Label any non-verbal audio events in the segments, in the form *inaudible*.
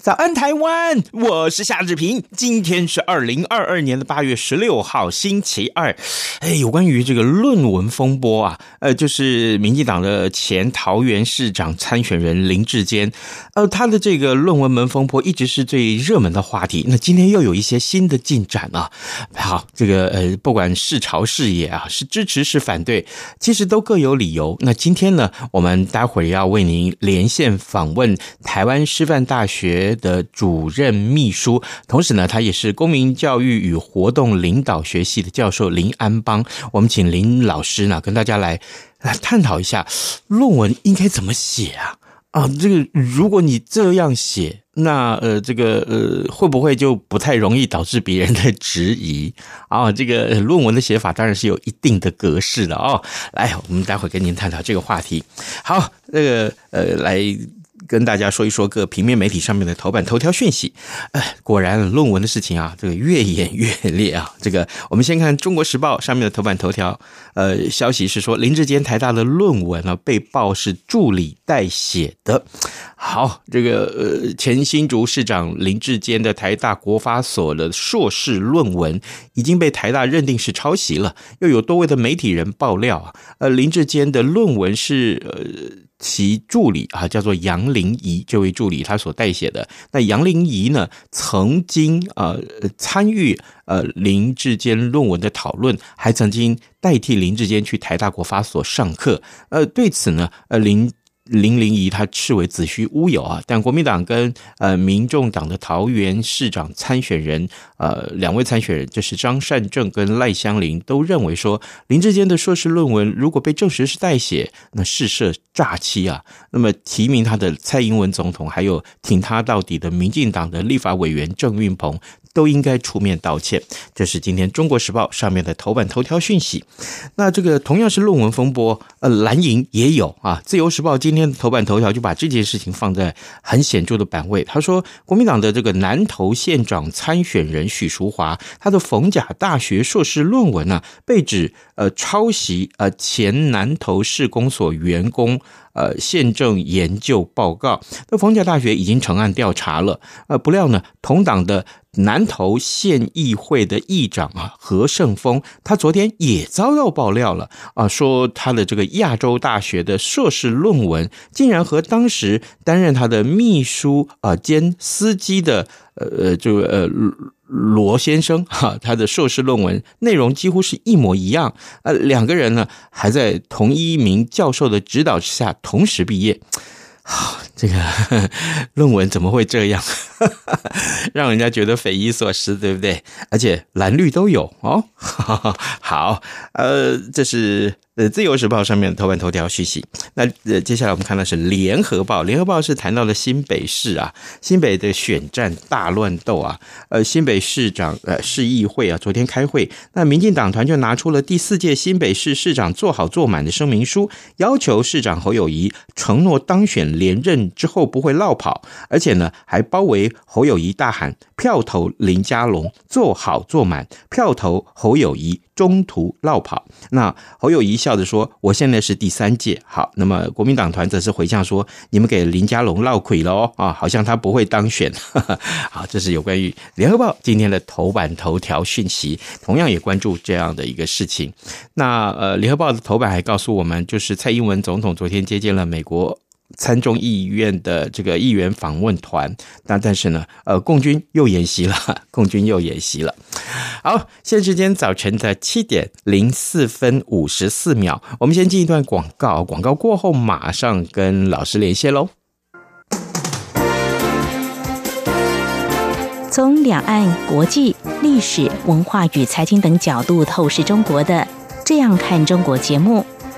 早安，台湾！我是夏志平。今天是二零二二年的八月十六号，星期二。哎，有关于这个论文风波啊，呃，就是民进党的前桃园市长参选人林志坚，呃，他的这个论文门风波一直是最热门的话题。那今天又有一些新的进展啊。好，这个呃，不管是朝是野啊，是支持是反对，其实都各有理由。那今天呢，我们待会儿要为您连线访问台湾师范大学。的主任秘书，同时呢，他也是公民教育与活动领导学系的教授林安邦。我们请林老师呢，跟大家来来探讨一下论文应该怎么写啊？啊，这个如果你这样写，那呃，这个呃，会不会就不太容易导致别人的质疑啊？这个论文的写法当然是有一定的格式的哦。来，我们待会跟您探讨这个话题。好，那个呃，来。跟大家说一说各平面媒体上面的头版头条讯息。哎，果然论文的事情啊，这个越演越烈啊。*laughs* 这个我们先看《中国时报》上面的头版头条，呃，消息是说林志坚台大的论文呢被曝是助理代写的。好，这个呃前新竹市长林志坚的台大国发所的硕士论文已经被台大认定是抄袭了。又有多位的媒体人爆料啊，呃林志坚的论文是呃。其助理啊，叫做杨林仪，这位助理他所代写的。那杨林仪呢，曾经呃参与呃林志坚论文的讨论，还曾经代替林志坚去台大国发所上课。呃，对此呢，呃林。林玲仪他斥为子虚乌有啊，但国民党跟呃民众党的桃园市长参选人呃两位参选人，就是张善政跟赖香伶都认为说林志坚的硕士论文如果被证实是代写，那是涉诈欺啊。那么提名他的蔡英文总统，还有挺他到底的民进党的立法委员郑运鹏。都应该出面道歉，这是今天《中国时报》上面的头版头条讯息。那这个同样是论文风波，呃，蓝营也有啊。《自由时报》今天的头版头条就把这件事情放在很显著的版位。他说，国民党的这个南投县长参选人许淑华，他的逢甲大学硕士论文呢、被指呃抄袭呃前南投市公所员工。呃，宪政研究报告，那逢甲大学已经成案调查了。呃，不料呢，同党的南投县议会的议长啊何胜峰，他昨天也遭到爆料了啊，说他的这个亚洲大学的硕士论文，竟然和当时担任他的秘书啊兼司机的呃呃这个呃。罗先生哈，他的硕士论文内容几乎是一模一样，呃，两个人呢还在同一名教授的指导之下同时毕业，*sighs* 这个 *laughs* 论文怎么会这样？*laughs* 让人家觉得匪夷所思，对不对？而且蓝绿都有哦。*laughs* 好，呃，这是。呃，《自由时报》上面的头版头条讯息。那呃，接下来我们看到是《联合报》，《联合报》是谈到了新北市啊，新北的选战大乱斗啊。呃，新北市长呃市议会啊，昨天开会，那民进党团就拿出了第四届新北市市长做好做满的声明书，要求市长侯友谊承诺当选连任之后不会落跑，而且呢，还包围侯友谊，大喊票投林佳龙，做好做满，票投侯友谊。中途落跑，那侯友宜笑着说：“我现在是第三届。”好，那么国民党团则是回呛说：“你们给林佳龙落亏了哦，啊，好像他不会当选。*laughs* ”好，这是有关于联合报今天的头版头条讯息，同样也关注这样的一个事情。那呃，联合报的头版还告诉我们，就是蔡英文总统昨天接见了美国。参众议院的这个议员访问团，那但是呢，呃，共军又演习了，共军又演习了。好，现在时间早晨的七点零四分五十四秒，我们先进一段广告，广告过后马上跟老师连线喽。从两岸、国际、历史文化与财经等角度透视中国的。这样看中国节目，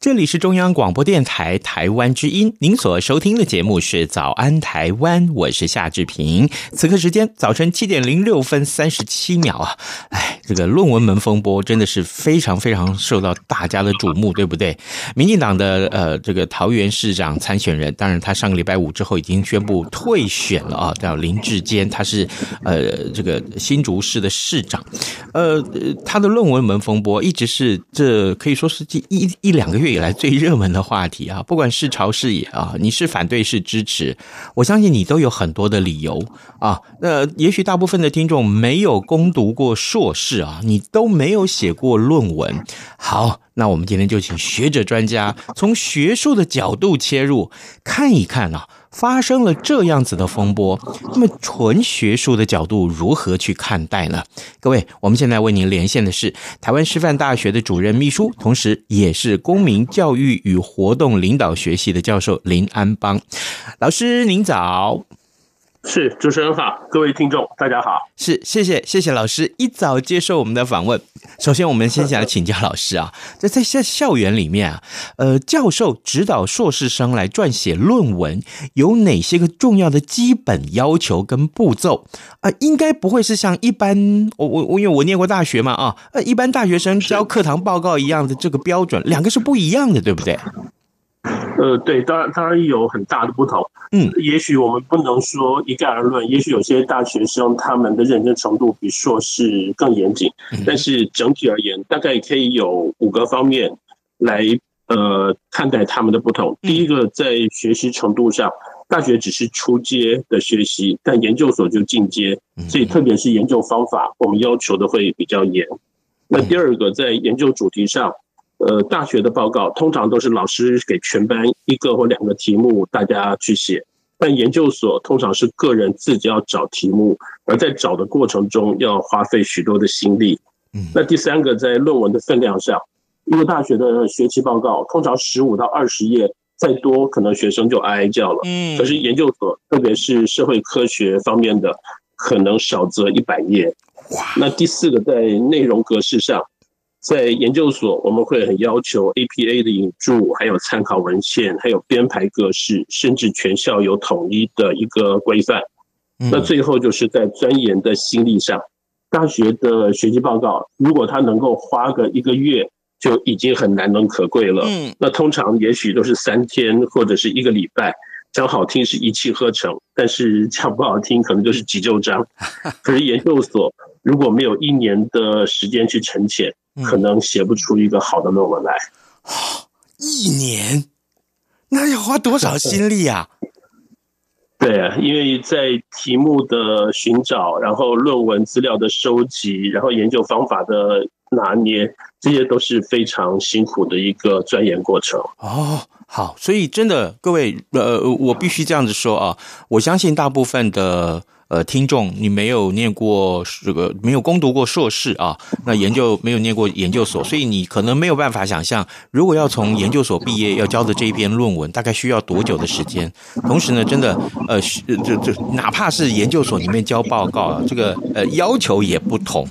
这里是中央广播电台台湾之音，您所收听的节目是《早安台湾》，我是夏志平。此刻时间早晨七点零六分三十七秒啊！哎，这个论文门风波真的是非常非常受到大家的瞩目，对不对？民进党的呃这个桃园市长参选人，当然他上个礼拜五之后已经宣布退选了啊，叫林志坚，他是呃这个新竹市的市长，呃他的论文门风波一直是这可以说是这一一两个月以来最热门的话题啊，不管是潮是野啊，你是反对是支持，我相信你都有很多的理由啊。那也许大部分的听众没有攻读过硕士啊，你都没有写过论文。好，那我们今天就请学者专家从学术的角度切入，看一看啊。发生了这样子的风波，那么纯学术的角度如何去看待呢？各位，我们现在为您连线的是台湾师范大学的主任秘书，同时也是公民教育与活动领导学系的教授林安邦老师，您早。是，主持人好，各位听众大家好。是，谢谢谢谢老师一早接受我们的访问。首先，我们先想请教老师啊，在在校校园里面啊，呃，教授指导硕士生来撰写论文，有哪些个重要的基本要求跟步骤啊？应该不会是像一般我我我因为我念过大学嘛啊，呃，一般大学生交课堂报告一样的这个标准，两个是不一样的，对不对？呃，对，当然当然有很大的不同。嗯，也许我们不能说一概而论，也许有些大学生他们的认真程度比硕士更严谨，但是整体而言，大概可以有五个方面来呃看待他们的不同。第一个，在学习程度上，大学只是初阶的学习，但研究所就进阶，所以特别是研究方法，我们要求的会比较严。那第二个，在研究主题上。呃，大学的报告通常都是老师给全班一个或两个题目，大家去写。但研究所通常是个人自己要找题目，而在找的过程中要花费许多的心力。嗯，那第三个在论文的分量上，因为大学的学期报告通常十五到二十页，再多可能学生就哀哀叫了。嗯，可是研究所，特别是社会科学方面的，可能少则一百页。哇，那第四个在内容格式上。在研究所，我们会很要求 APA 的引注，还有参考文献，还有编排格式，甚至全校有统一的一个规范。那最后就是在钻研的心力上，大学的学习报告，如果他能够花个一个月，就已经很难能可贵了。嗯，那通常也许都是三天或者是一个礼拜，讲好听是一气呵成，但是讲不好听，可能就是急救章。*laughs* 可是研究所如果没有一年的时间去沉潜，可能写不出一个好的论文来。一年，那要花多少心力啊？*laughs* 对啊，因为在题目的寻找，然后论文资料的收集，然后研究方法的拿捏，这些都是非常辛苦的一个钻研过程。哦，好，所以真的，各位，呃，我必须这样子说啊，我相信大部分的。呃，听众，你没有念过这个，没有攻读过硕士啊，那研究没有念过研究所，所以你可能没有办法想象，如果要从研究所毕业要交的这一篇论文，大概需要多久的时间。同时呢，真的，呃，这这哪怕是研究所里面交报告啊，这个呃要求也不同。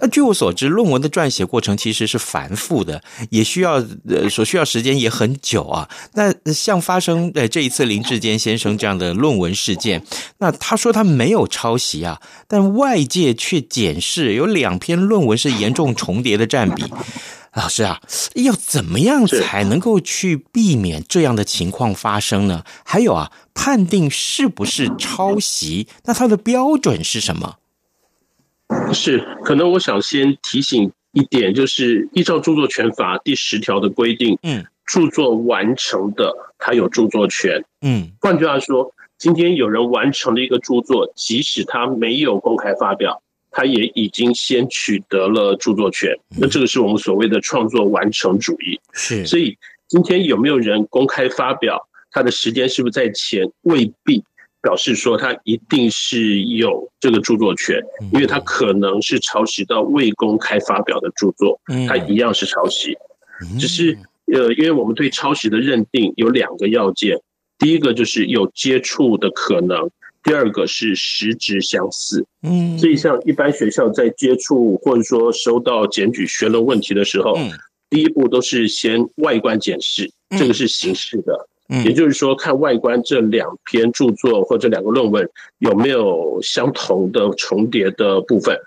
那据我所知，论文的撰写过程其实是繁复的，也需要呃所需要时间也很久啊。那像发生呃这一次林志坚先生这样的论文事件，那他说他没有抄袭啊，但外界却检视有两篇论文是严重重叠的占比。老师啊，要怎么样才能够去避免这样的情况发生呢？还有啊，判定是不是抄袭，那它的标准是什么？是，可能我想先提醒一点，就是依照著作权法第十条的规定，嗯，著作完成的，他有著作权，嗯，换句话说，今天有人完成了一个著作，即使他没有公开发表，他也已经先取得了著作权，那这个是我们所谓的创作完成主义，是，所以今天有没有人公开发表，他的时间是不是在前，未必。表示说他一定是有这个著作权，因为他可能是抄袭到未公开发表的著作，他一样是抄袭。只是呃，因为我们对抄袭的认定有两个要件，第一个就是有接触的可能，第二个是实质相似。嗯，所以像一般学校在接触或者说收到检举学论问题的时候，第一步都是先外观检视，这个是形式的。也就是说，看外观这两篇著作或者两个论文有没有相同的重叠的部分。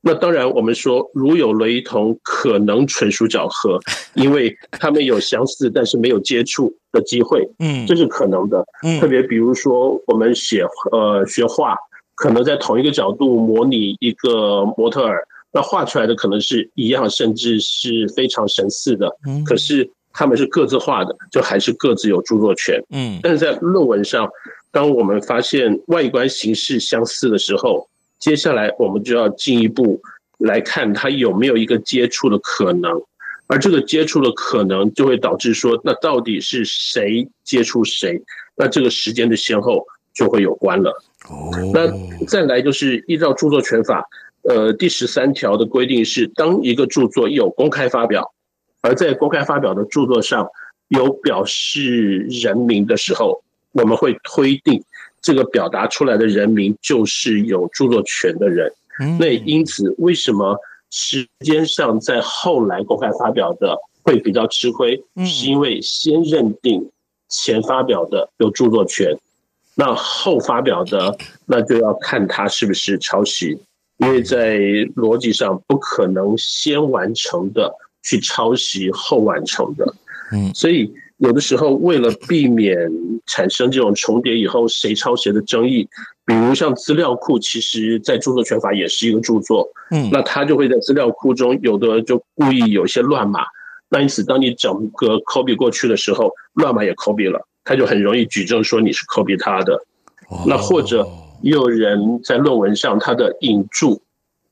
那当然，我们说如有雷同，可能纯属巧合，*laughs* 因为他们有相似，但是没有接触的机会。嗯，这是可能的。嗯，特别比如说，我们写呃学画，可能在同一个角度模拟一个模特儿，那画出来的可能是一样，甚至是非常神似的。嗯，可是。他们是各自画的，就还是各自有著作权。嗯，但是在论文上，当我们发现外观形式相似的时候，接下来我们就要进一步来看它有没有一个接触的可能，而这个接触的可能就会导致说，那到底是谁接触谁？那这个时间的先后就会有关了。哦，那再来就是依照著作权法，呃，第十三条的规定是，当一个著作有公开发表。而在公开发表的著作上有表示人名的时候，我们会推定这个表达出来的人名就是有著作权的人。那因此，为什么时间上在后来公开发表的会比较吃亏？是因为先认定前发表的有著作权，那后发表的那就要看他是不是抄袭，因为在逻辑上不可能先完成的。去抄袭后完成的，嗯，所以有的时候为了避免产生这种重叠以后谁抄谁的争议，比如像资料库，其实在著作权法也是一个著作，嗯，那他就会在资料库中有的就故意有些乱码，那因此当你整个 copy 过去的时候，乱码也 copy 了，他就很容易举证说你是 copy 他的，那或者也有人在论文上他的引注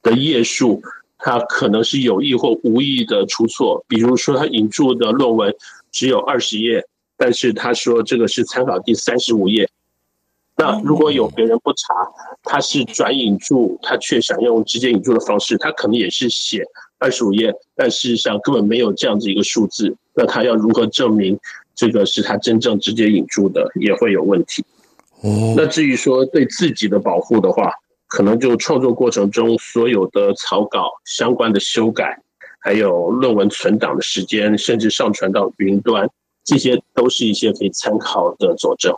的页数。他可能是有意或无意的出错，比如说他引注的论文只有二十页，但是他说这个是参考第三十五页。那如果有别人不查，他是转引注，他却想用直接引注的方式，他可能也是写二十五页，但事实上根本没有这样子一个数字。那他要如何证明这个是他真正直接引注的，也会有问题。哦那至于说对自己的保护的话，可能就创作过程中所有的草稿相关的修改，还有论文存档的时间，甚至上传到云端，这些都是一些可以参考的佐证。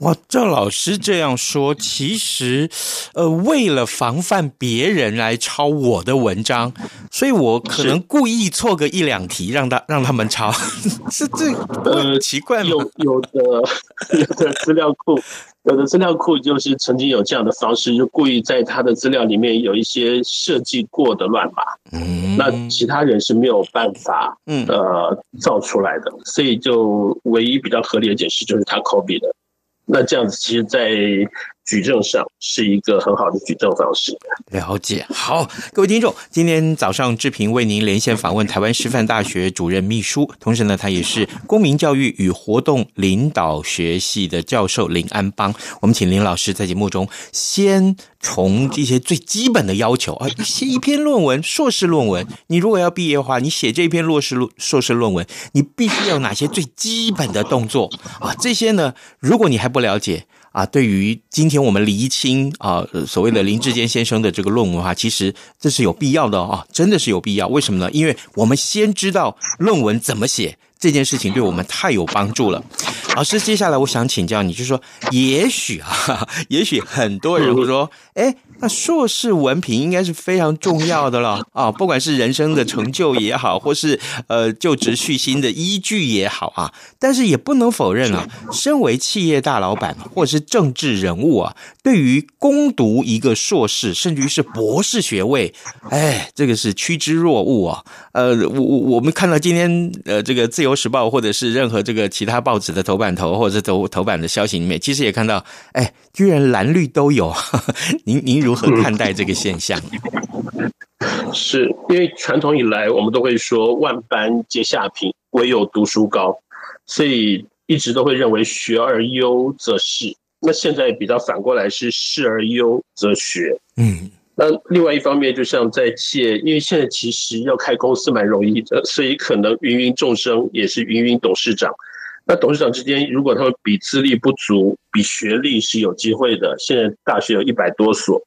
哇，赵老师这样说，其实，呃，为了防范别人来抄我的文章，所以我可能故意错个一两题，让他让他们抄，*laughs* 是这呃奇怪吗？有有的 *laughs* 有的资料库。有的资料库就是曾经有这样的方式，就故意在他的资料里面有一些设计过的乱码，嗯，那其他人是没有办法，嗯，呃，造出来的，所以就唯一比较合理的解释就是他 copy 的。那这样子，其实，在举证上是一个很好的举证方式。了解，好，各位听众，今天早上志平为您连线访问台湾师范大学主任秘书，同时呢，他也是公民教育与活动领导学系的教授林安邦。我们请林老师在节目中先从一些最基本的要求啊，写一篇论文，硕士论文，你如果要毕业的话，你写这篇硕士论硕士论文，你必须要有哪些最基本的动作啊？这些呢，如果你还不了解啊，对于今天我们厘清啊所谓的林志坚先生的这个论文的话，其实这是有必要的啊，真的是有必要。为什么呢？因为我们先知道论文怎么写。这件事情对我们太有帮助了，老师。接下来我想请教你，就是说，也许啊，*laughs* 也许很多人会说，哎，那硕士文凭应该是非常重要的了啊，不管是人生的成就也好，或是呃就职续薪的依据也好啊，但是也不能否认啊，身为企业大老板或者是政治人物啊，对于攻读一个硕士，甚至于是博士学位，哎，这个是趋之若鹜啊。呃，我我我们看到今天呃这个自由。时报或者是任何这个其他报纸的头版头或者是头头版的消息里面，其实也看到，哎，居然蓝绿都有。*laughs* 您您如何看待这个现象？是因为传统以来我们都会说万般皆下品，唯有读书高，所以一直都会认为学而优则仕。那现在比较反过来是仕而优则学。嗯。那另外一方面，就像在企业，因为现在其实要开公司蛮容易的，所以可能芸芸众生也是芸芸董事长。那董事长之间，如果他们比资历不足，比学历是有机会的。现在大学有一百多所，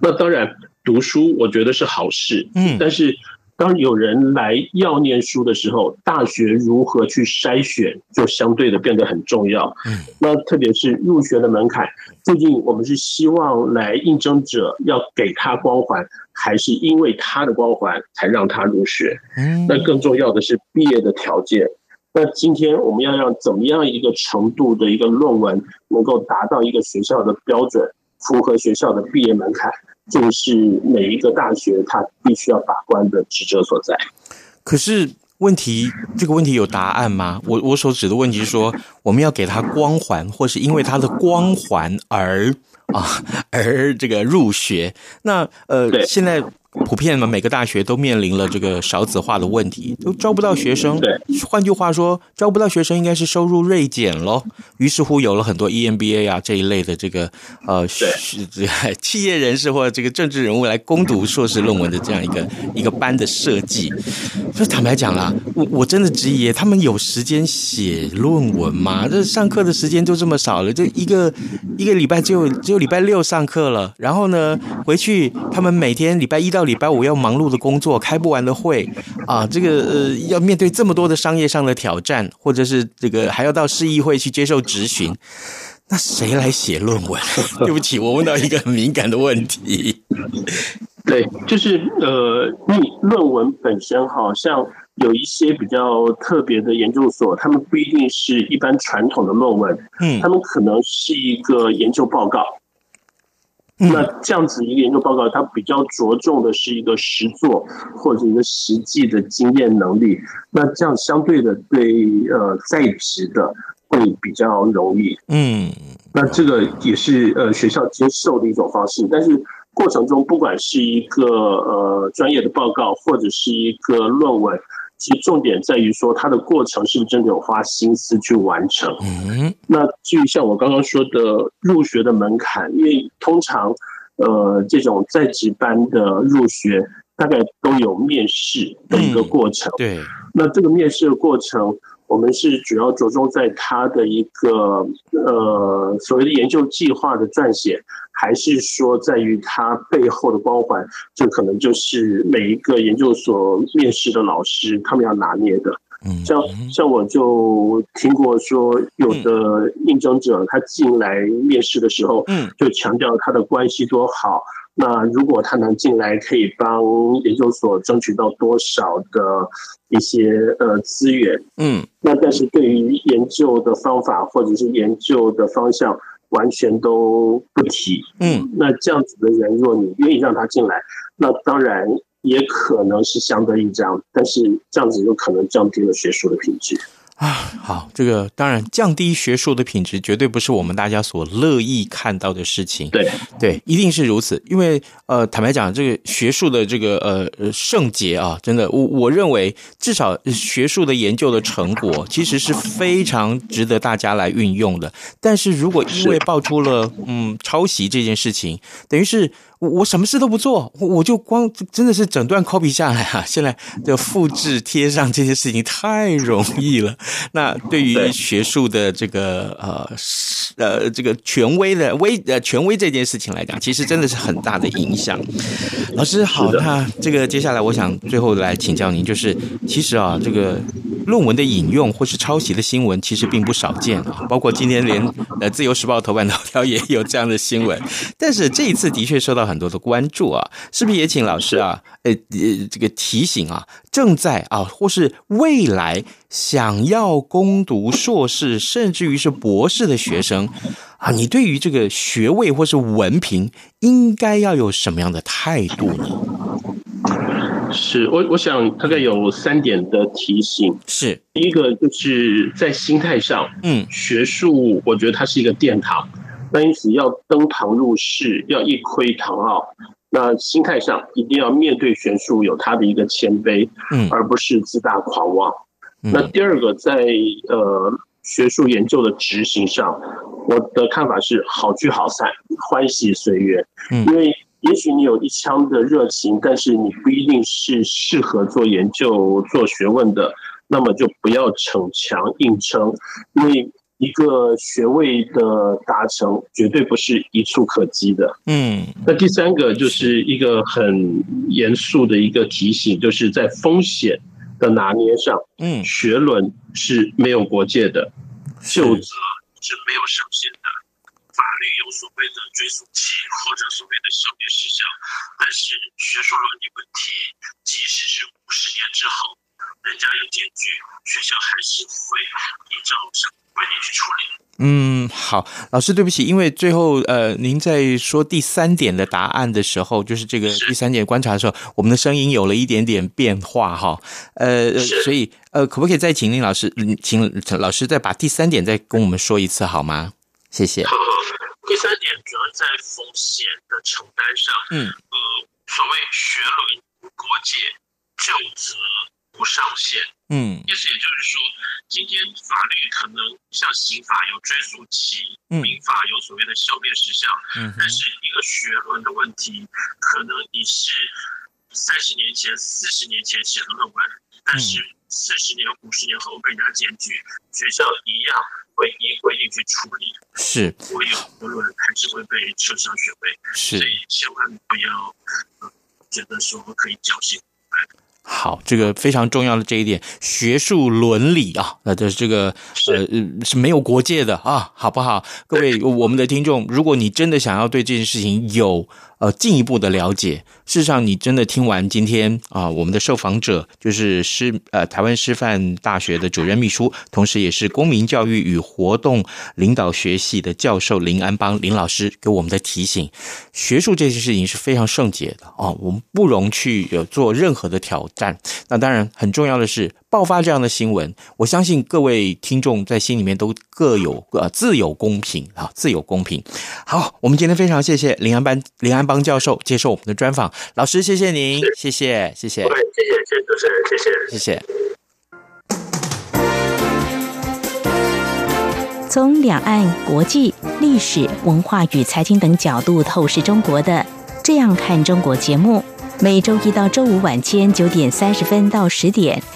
那当然读书，我觉得是好事。嗯，但是。当有人来要念书的时候，大学如何去筛选，就相对的变得很重要。嗯，那特别是入学的门槛，究竟我们是希望来应征者要给他光环，还是因为他的光环才让他入学？嗯，那更重要的是毕业的条件。那今天我们要让怎么样一个程度的一个论文能够达到一个学校的标准，符合学校的毕业门槛？就是每一个大学，它必须要把关的职责所在。可是问题，这个问题有答案吗？我我所指的问题是说，我们要给他光环，或是因为他的光环而啊而这个入学。那呃，现在。普遍嘛，每个大学都面临了这个少子化的问题，都招不到学生。对，换句话说，招不到学生应该是收入锐减喽。于是乎，有了很多 EMBA 啊这一类的这个呃是这个企业人士或者这个政治人物来攻读硕士论文的这样一个一个班的设计。就坦白讲啦，我我真的质疑，他们有时间写论文吗？这上课的时间就这么少了，这一个一个礼拜只有只有礼拜六上课了，然后呢回去他们每天礼拜一到礼拜五要忙碌的工作，开不完的会啊，这个呃，要面对这么多的商业上的挑战，或者是这个还要到市议会去接受质询，那谁来写论文？*laughs* 对不起，我问到一个很敏感的问题。对，就是呃，你论文本身好像有一些比较特别的研究所，他们不一定是一般传统的论文，嗯，他们可能是一个研究报告。那这样子一个研究报告，它比较着重的是一个实作或者一个实际的经验能力。那这样相对的对呃在职的会比较容易。嗯，那这个也是呃学校接受的一种方式。但是过程中，不管是一个呃专业的报告或者是一个论文。其实重点在于说，它的过程是不是真的有花心思去完成？嗯，那至于像我刚刚说的入学的门槛，因为通常，呃，这种在职班的入学大概都有面试的一个过程。对，那这个面试的过程。我们是主要着重在他的一个呃所谓的研究计划的撰写，还是说在于他背后的光环？这可能就是每一个研究所面试的老师他们要拿捏的。像像我就听过说，有的应征者他进来面试的时候，嗯就强调他的关系多好。那如果他能进来，可以帮研究所争取到多少的一些呃资源？嗯，那但是对于研究的方法或者是研究的方向，完全都不提。嗯，那这样子的人，若你愿意让他进来，那当然也可能是相对应这样，但是这样子有可能降低了学术的品质。啊，好，这个当然降低学术的品质，绝对不是我们大家所乐意看到的事情。对对，一定是如此。因为呃，坦白讲，这个学术的这个呃圣洁啊，真的，我我认为至少学术的研究的成果，*laughs* 其实是非常值得大家来运用的。但是如果因为爆出了嗯抄袭这件事情，等于是我我什么事都不做，我就光真的是整段 copy 下来啊！现在的复制贴上这些事情太容易了。那对于学术的这个呃呃这个权威的威呃权威这件事情来讲，其实真的是很大的影响。老师好，那这个接下来我想最后来请教您，就是其实啊，这个论文的引用或是抄袭的新闻其实并不少见啊，包括今天连呃自由时报头版头条也有这样的新闻。但是这一次的确受到很多的关注啊，是不是也请老师啊，呃呃，这个提醒啊，正在啊，或是未来想要攻读硕士，甚至于是博士的学生啊，你对于这个学位或是文凭，应该要有什么样的态度呢？是我，我想大概有三点的提醒。是第一个，就是在心态上，嗯，学术，我觉得它是一个殿堂。那因此要登堂入室，要一窥堂奥。那心态上一定要面对学术有他的一个谦卑，嗯，而不是自大狂妄。嗯、那第二个，在呃学术研究的执行上，我的看法是好聚好散，欢喜随缘。嗯，因为也许你有一腔的热情，但是你不一定是适合做研究、做学问的，那么就不要逞强硬撑，因为。一个学位的达成绝对不是一触可及的。嗯，那第三个就是一个很严肃的一个提醒，就是在风险的拿捏上，嗯，学伦是没有国界的，究责是没有上限的，法律有所谓的追溯期或者所谓的消灭时效，但是学术伦理问题，即使是五十年之后，人家有检举，学校还是会依照上。规定去处理。嗯，好，老师，对不起，因为最后呃，您在说第三点的答案的时候，就是这个第三点观察的时候，我们的声音有了一点点变化哈，呃，所以呃，可不可以再请林老师，请老师再把第三点再跟我们说一次好吗？谢谢。好，第三点主要在风险的承担上，嗯，呃，所谓学伦无国界，就责无上限，嗯，意思也就是说。今天法律可能像刑法有追诉期，民法有所谓的消灭时效，嗯，但是一个学论的问题，可能你是三十年前、四十年前写的论文，但是四十年、五十年后被人家检举，学校一样会依规定去处理，是，我有论文还是会被撤销学位，是，所以千万不要觉得说可以侥幸。好，这个非常重要的这一点，学术伦理啊，那这这个呃是没有国界的啊，好不好？各位我们的听众，如果你真的想要对这件事情有呃进一步的了解，事实上你真的听完今天啊，我们的受访者就是师呃台湾师范大学的主任秘书，同时也是公民教育与活动领导学系的教授林安邦林老师给我们的提醒，学术这件事情是非常圣洁的啊，我们不容去有做任何的挑战。那当然，很重要的是爆发这样的新闻，我相信各位听众在心里面都各有呃自有公平啊，自有公平。好，我们今天非常谢谢林安班林安邦教授接受我们的专访，老师谢谢您，谢谢谢谢，谢谢谢谢主持人，谢谢谢谢。从两岸国际历史文化与财经等角度透视中国的，这样看中国节目。每周一到周五晚间九点三十分到十点，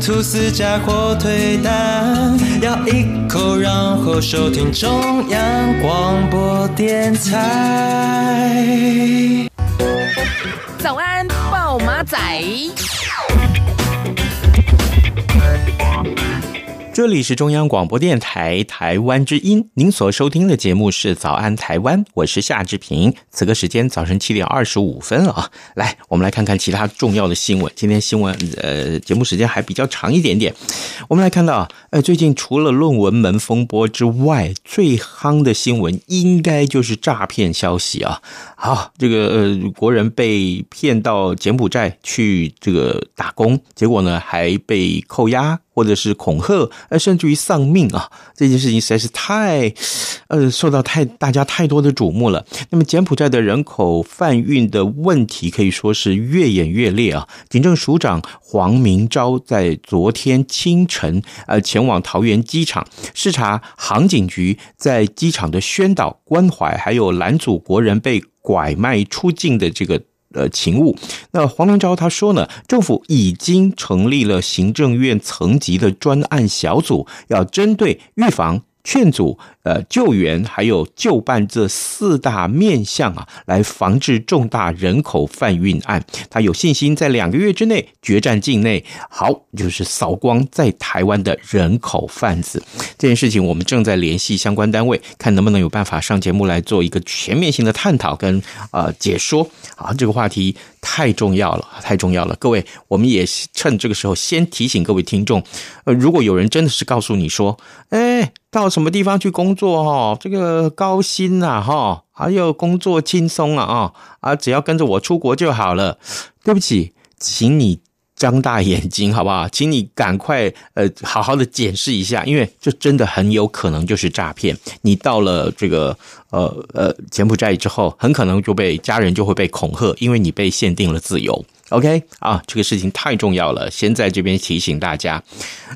吐司加火腿蛋，咬一口，然后收听中央广播电台。早安，豹马仔。这里是中央广播电台台湾之音，您所收听的节目是《早安台湾》，我是夏志平。此刻时间早晨七点二十五分啊！来，我们来看看其他重要的新闻。今天新闻呃，节目时间还比较长一点点。我们来看到，呃，最近除了论文门风波之外，最夯的新闻应该就是诈骗消息啊！好，这个呃，国人被骗到柬埔寨去这个打工，结果呢还被扣押。或者是恐吓，呃，甚至于丧命啊！这件事情实在是太，呃，受到太大家太多的瞩目了。那么，柬埔寨的人口贩运的问题可以说是越演越烈啊！警政署长黄明昭在昨天清晨，呃，前往桃园机场视察航警局在机场的宣导关怀，还有拦阻国人被拐卖出境的这个。呃，勤务。那黄明昭他说呢，政府已经成立了行政院层级的专案小组，要针对预防。劝阻、呃救援还有就办这四大面向啊，来防治重大人口贩运案。他有信心在两个月之内决战境内，好就是扫光在台湾的人口贩子。这件事情我们正在联系相关单位，看能不能有办法上节目来做一个全面性的探讨跟呃解说。啊，这个话题太重要了，太重要了。各位，我们也趁这个时候先提醒各位听众，呃，如果有人真的是告诉你说，哎。到什么地方去工作哈？这个高薪呐哈，还有工作轻松啊啊啊！只要跟着我出国就好了。对不起，请你张大眼睛好不好？请你赶快呃好好的检视一下，因为这真的很有可能就是诈骗。你到了这个呃呃柬埔寨之后，很可能就被家人就会被恐吓，因为你被限定了自由。OK 啊，这个事情太重要了，先在这边提醒大家。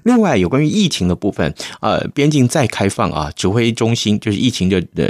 另外，有关于疫情的部分，呃，边境再开放啊，指挥中心就是疫情的呃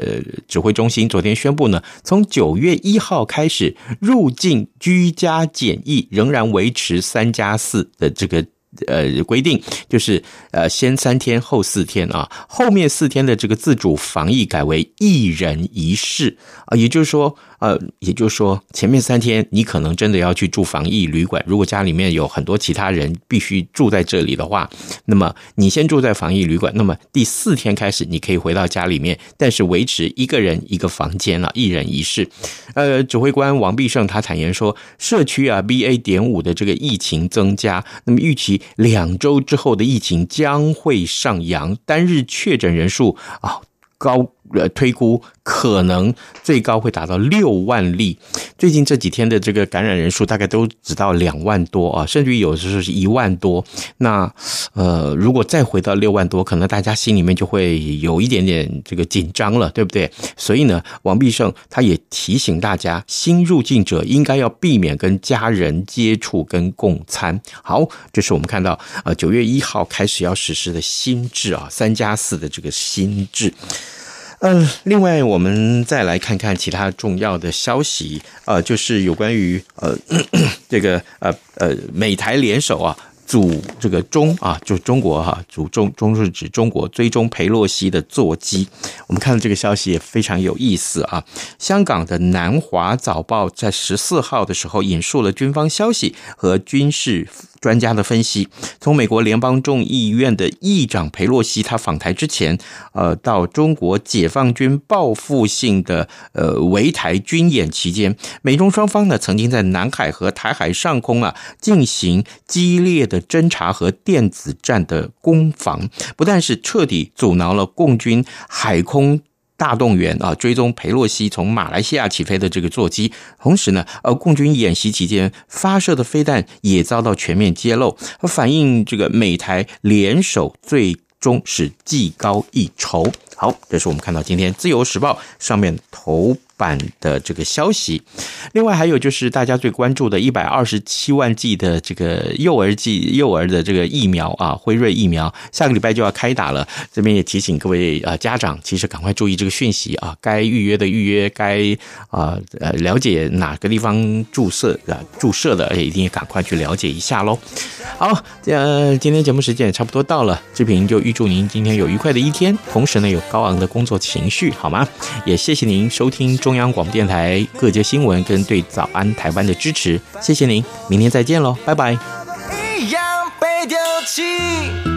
指挥中心，昨天宣布呢，从九月一号开始，入境居家检疫仍然维持三加四的这个。呃，规定就是呃，先三天后四天啊，后面四天的这个自主防疫改为一人一室啊，也就是说，呃，也就是说，前面三天你可能真的要去住防疫旅馆，如果家里面有很多其他人必须住在这里的话，那么你先住在防疫旅馆，那么第四天开始你可以回到家里面，但是维持一个人一个房间了，一人一室。呃，指挥官王必胜他坦言说，社区啊 BA. 点五的这个疫情增加，那么预期。两周之后的疫情将会上扬，单日确诊人数啊高。呃，推估可能最高会达到六万例。最近这几天的这个感染人数大概都只到两万多啊，甚至于有时候是一万多。那呃，如果再回到六万多，可能大家心里面就会有一点点这个紧张了，对不对？所以呢，王必胜他也提醒大家，新入境者应该要避免跟家人接触跟共餐。好，这是我们看到呃九月一号开始要实施的新制啊，三加四的这个新制。嗯，另外我们再来看看其他重要的消息，呃，就是有关于呃 *clears throat* 这个呃呃美台联手啊，阻这个中啊，就中国哈，阻中中是指中国追踪裴洛西的座机。我们看到这个消息也非常有意思啊。香港的南华早报在十四号的时候引述了军方消息和军事。专家的分析，从美国联邦众议院的议长佩洛西他访台之前，呃，到中国解放军报复性的呃围台军演期间，美中双方呢曾经在南海和台海上空啊进行激烈的侦察和电子战的攻防，不但是彻底阻挠了共军海空。大动员啊，追踪佩洛西从马来西亚起飞的这个座机，同时呢，呃，共军演习期间发射的飞弹也遭到全面揭露，反映这个美台联手最终是技高一筹。好，这是我们看到今天《自由时报》上面头版的这个消息，另外还有就是大家最关注的一百二十七万剂的这个幼儿剂幼儿的这个疫苗啊，辉瑞疫苗下个礼拜就要开打了。这边也提醒各位啊家长，其实赶快注意这个讯息啊，该预约的预约，该啊呃了解哪个地方注射啊注射的，也一定赶快去了解一下喽。好，呃，今天节目时间也差不多到了，志平就预祝您今天有愉快的一天，同时呢有高昂的工作情绪，好吗？也谢谢您收听。中央广播电台各界新闻跟对早安台湾的支持，谢谢您，明天再见喽，拜拜。一样被丢弃